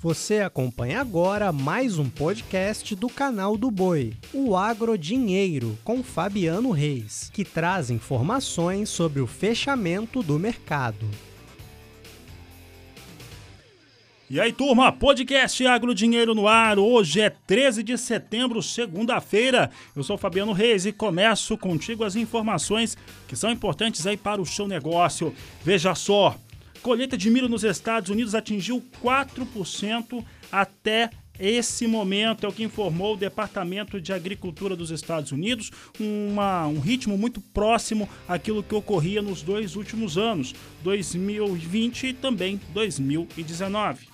Você acompanha agora mais um podcast do canal do Boi, o Agro Dinheiro, com Fabiano Reis, que traz informações sobre o fechamento do mercado. E aí, turma, podcast Agro Dinheiro no ar. Hoje é 13 de setembro, segunda-feira. Eu sou Fabiano Reis e começo contigo as informações que são importantes aí para o seu negócio. Veja só, colheita de milho nos Estados Unidos atingiu 4% até esse momento é o que informou o Departamento de Agricultura dos Estados Unidos, uma, um ritmo muito próximo àquilo que ocorria nos dois últimos anos, 2020 e também 2019.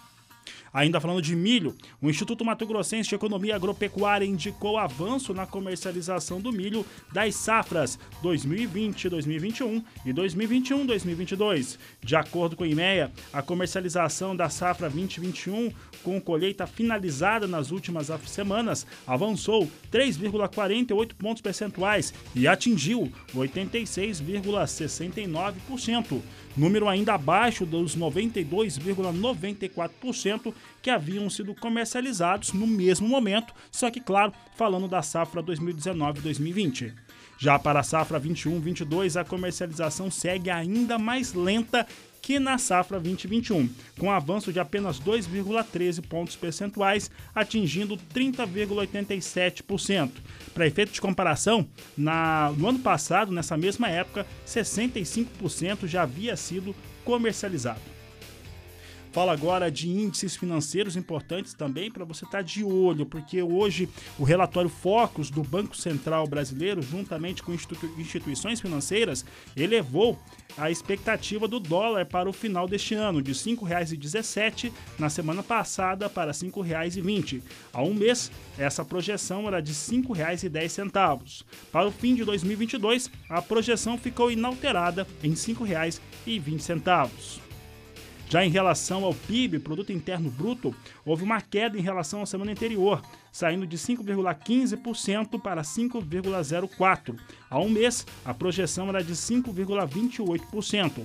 Ainda falando de milho, o Instituto Mato Grossense de Economia Agropecuária indicou avanço na comercialização do milho das safras 2020-2021 e 2021-2022. De acordo com o IMEA, a comercialização da safra 2021, com colheita finalizada nas últimas semanas, avançou 3,48 pontos percentuais e atingiu 86,69% número ainda abaixo dos 92,94% que haviam sido comercializados no mesmo momento, só que, claro, falando da safra 2019-2020. Já para a safra 21-22, a comercialização segue ainda mais lenta que na safra 2021, com avanço de apenas 2,13 pontos percentuais, atingindo 30,87%. Para efeito de comparação, na, no ano passado, nessa mesma época, 65% já havia sido comercializado. Fala agora de índices financeiros importantes também para você estar tá de olho, porque hoje o relatório Focus do Banco Central Brasileiro, juntamente com instituições financeiras, elevou a expectativa do dólar para o final deste ano, de R$ 5,17 na semana passada para R$ 5,20. Há um mês, essa projeção era de R$ 5,10. Para o fim de 2022, a projeção ficou inalterada em R$ 5,20. Já em relação ao PIB, Produto Interno Bruto, houve uma queda em relação à semana anterior, saindo de 5,15% para 5,04%. Há um mês, a projeção era de 5,28%.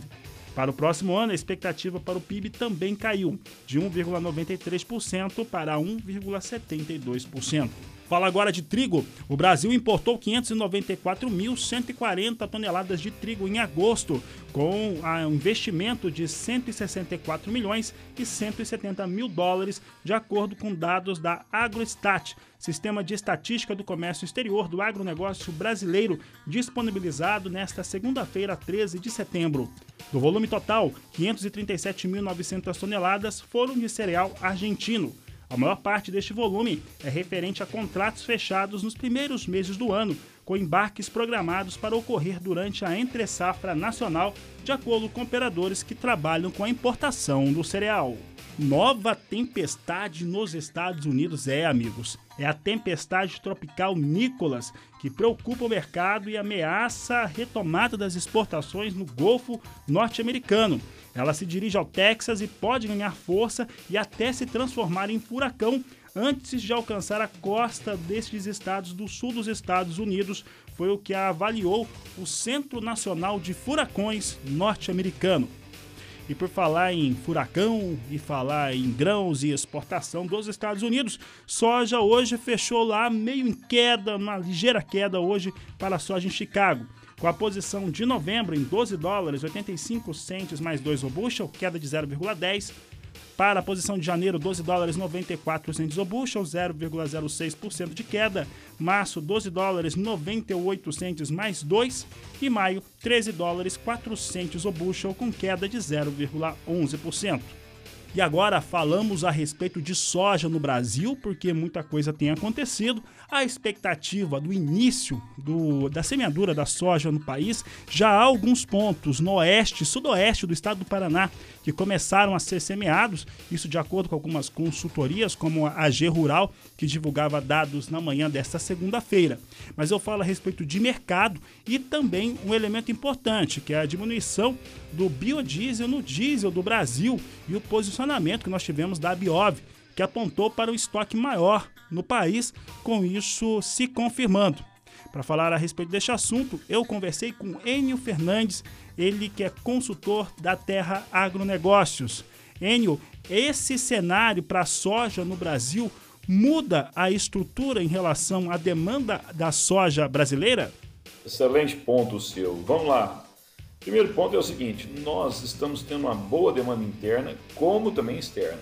Para o próximo ano, a expectativa para o PIB também caiu, de 1,93% para 1,72%. Fala agora de trigo. O Brasil importou 594.140 toneladas de trigo em agosto, com um investimento de 164 milhões e 170 mil dólares, de acordo com dados da Agrostat, Sistema de Estatística do Comércio Exterior do Agronegócio Brasileiro, disponibilizado nesta segunda-feira, 13 de setembro. Do volume total, 537.900 toneladas foram de cereal argentino. A maior parte deste volume é referente a contratos fechados nos primeiros meses do ano, com embarques programados para ocorrer durante a entre-safra nacional, de acordo com operadores que trabalham com a importação do cereal. Nova tempestade nos Estados Unidos é, amigos. É a tempestade tropical Nicholas, que preocupa o mercado e ameaça a retomada das exportações no Golfo norte-americano. Ela se dirige ao Texas e pode ganhar força e até se transformar em furacão antes de alcançar a costa destes estados do sul dos Estados Unidos, foi o que avaliou o Centro Nacional de Furacões norte-americano. E por falar em furacão e falar em grãos e exportação dos Estados Unidos, soja hoje fechou lá meio em queda, uma ligeira queda hoje para a soja em Chicago. Com a posição de novembro em 12 dólares 85 centes mais 2 o bushel, queda de 0,10. Para a posição de janeiro, 12 dólares 94 centes o bushel, 0,06% de queda. Março, 12 dólares 98 centes mais 2. E maio, 13 dólares 4 centes o bushel, com queda de 0,11%. E agora falamos a respeito de soja no Brasil, porque muita coisa tem acontecido. A expectativa do início do, da semeadura da soja no país já há alguns pontos no oeste e sudoeste do estado do Paraná que começaram a ser semeados, isso de acordo com algumas consultorias, como a G Rural, que divulgava dados na manhã desta segunda-feira. Mas eu falo a respeito de mercado e também um elemento importante, que é a diminuição do biodiesel no diesel do Brasil e o posicionamento que nós tivemos da Biov, que apontou para o estoque maior no país, com isso se confirmando. Para falar a respeito deste assunto, eu conversei com Enio Fernandes, ele que é consultor da Terra Agronegócios. Enio, esse cenário para a soja no Brasil muda a estrutura em relação à demanda da soja brasileira? Excelente ponto seu. Vamos lá. Primeiro ponto é o seguinte: nós estamos tendo uma boa demanda interna, como também externa.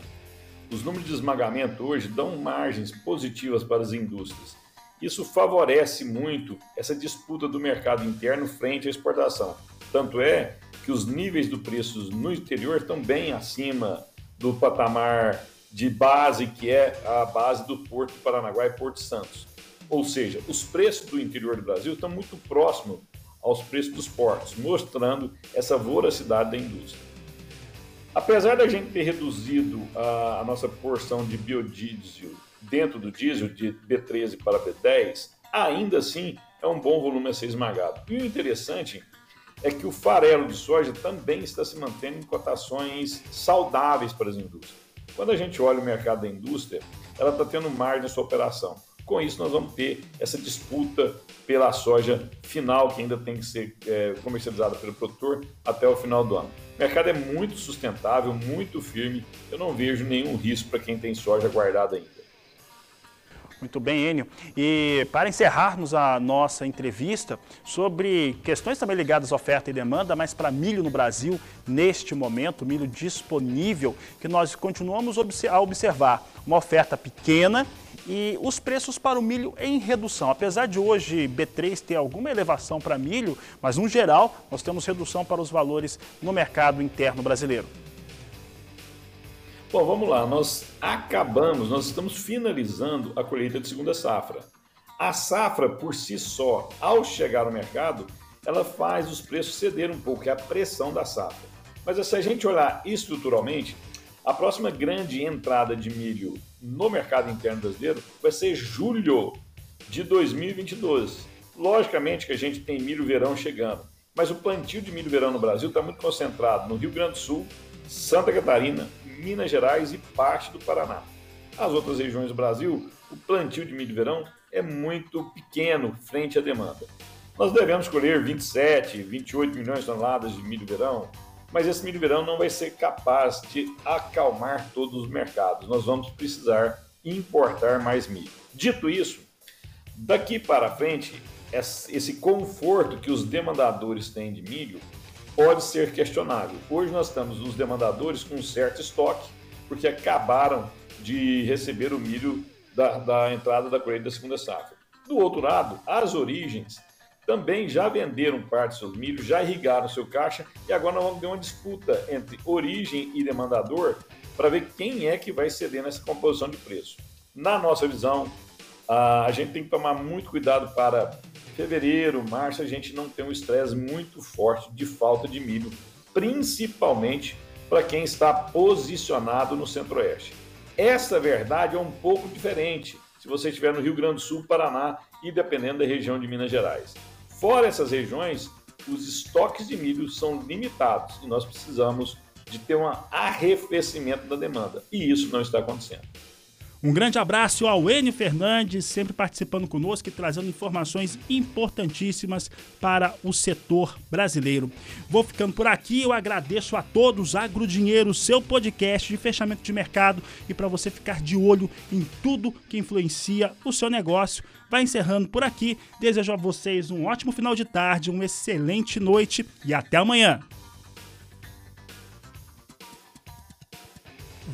Os números de esmagamento hoje dão margens positivas para as indústrias. Isso favorece muito essa disputa do mercado interno frente à exportação. Tanto é que os níveis do preços no exterior estão bem acima do patamar de base que é a base do Porto Paranaguá e Porto Santos. Ou seja, os preços do interior do Brasil estão muito próximos aos preços dos portos, mostrando essa voracidade da indústria. Apesar da gente ter reduzido a, a nossa porção de biodiesel dentro do diesel de B13 para B10, ainda assim é um bom volume a ser esmagado. E o interessante é que o farelo de soja também está se mantendo em cotações saudáveis para as indústrias. Quando a gente olha o mercado da indústria, ela está tendo margem na sua operação. Com isso, nós vamos ter essa disputa pela soja final, que ainda tem que ser é, comercializada pelo produtor até o final do ano. O mercado é muito sustentável, muito firme. Eu não vejo nenhum risco para quem tem soja guardada ainda. Muito bem, Enio. E para encerrarmos a nossa entrevista sobre questões também ligadas à oferta e demanda, mas para milho no Brasil, neste momento, milho disponível, que nós continuamos a observar uma oferta pequena e os preços para o milho em redução. Apesar de hoje B3 ter alguma elevação para milho, mas no geral nós temos redução para os valores no mercado interno brasileiro. Bom, vamos lá. Nós acabamos, nós estamos finalizando a colheita de segunda safra. A safra por si só, ao chegar ao mercado, ela faz os preços ceder um pouco, é a pressão da safra. Mas se a gente olhar estruturalmente, a próxima grande entrada de milho no mercado interno brasileiro vai ser julho de 2022. Logicamente que a gente tem milho verão chegando, mas o plantio de milho verão no Brasil está muito concentrado no Rio Grande do Sul, Santa Catarina, Minas Gerais e parte do Paraná. As outras regiões do Brasil, o plantio de milho verão é muito pequeno frente à demanda. Nós devemos colher 27, 28 milhões de toneladas de milho verão, mas esse milho verão não vai ser capaz de acalmar todos os mercados. Nós vamos precisar importar mais milho. Dito isso, daqui para frente, esse conforto que os demandadores têm de milho pode ser questionável. Hoje nós estamos os demandadores com um certo estoque, porque acabaram de receber o milho da, da entrada da colheita da segunda safra. Do outro lado, as origens também já venderam parte dos seus milhos, já irrigaram seu caixa e agora nós vamos ter uma disputa entre origem e demandador para ver quem é que vai ceder nessa composição de preço. Na nossa visão, a gente tem que tomar muito cuidado para fevereiro, março, a gente não ter um estresse muito forte de falta de milho, principalmente para quem está posicionado no centro-oeste. Essa verdade é um pouco diferente se você estiver no Rio Grande do Sul, Paraná e dependendo da região de Minas Gerais. Fora essas regiões, os estoques de milho são limitados e nós precisamos de ter um arrefecimento da demanda. E isso não está acontecendo. Um grande abraço ao Enio Fernandes, sempre participando conosco e trazendo informações importantíssimas para o setor brasileiro. Vou ficando por aqui, eu agradeço a todos, Agrodinheiro, seu podcast de fechamento de mercado e para você ficar de olho em tudo que influencia o seu negócio. Vai encerrando por aqui, desejo a vocês um ótimo final de tarde, uma excelente noite e até amanhã.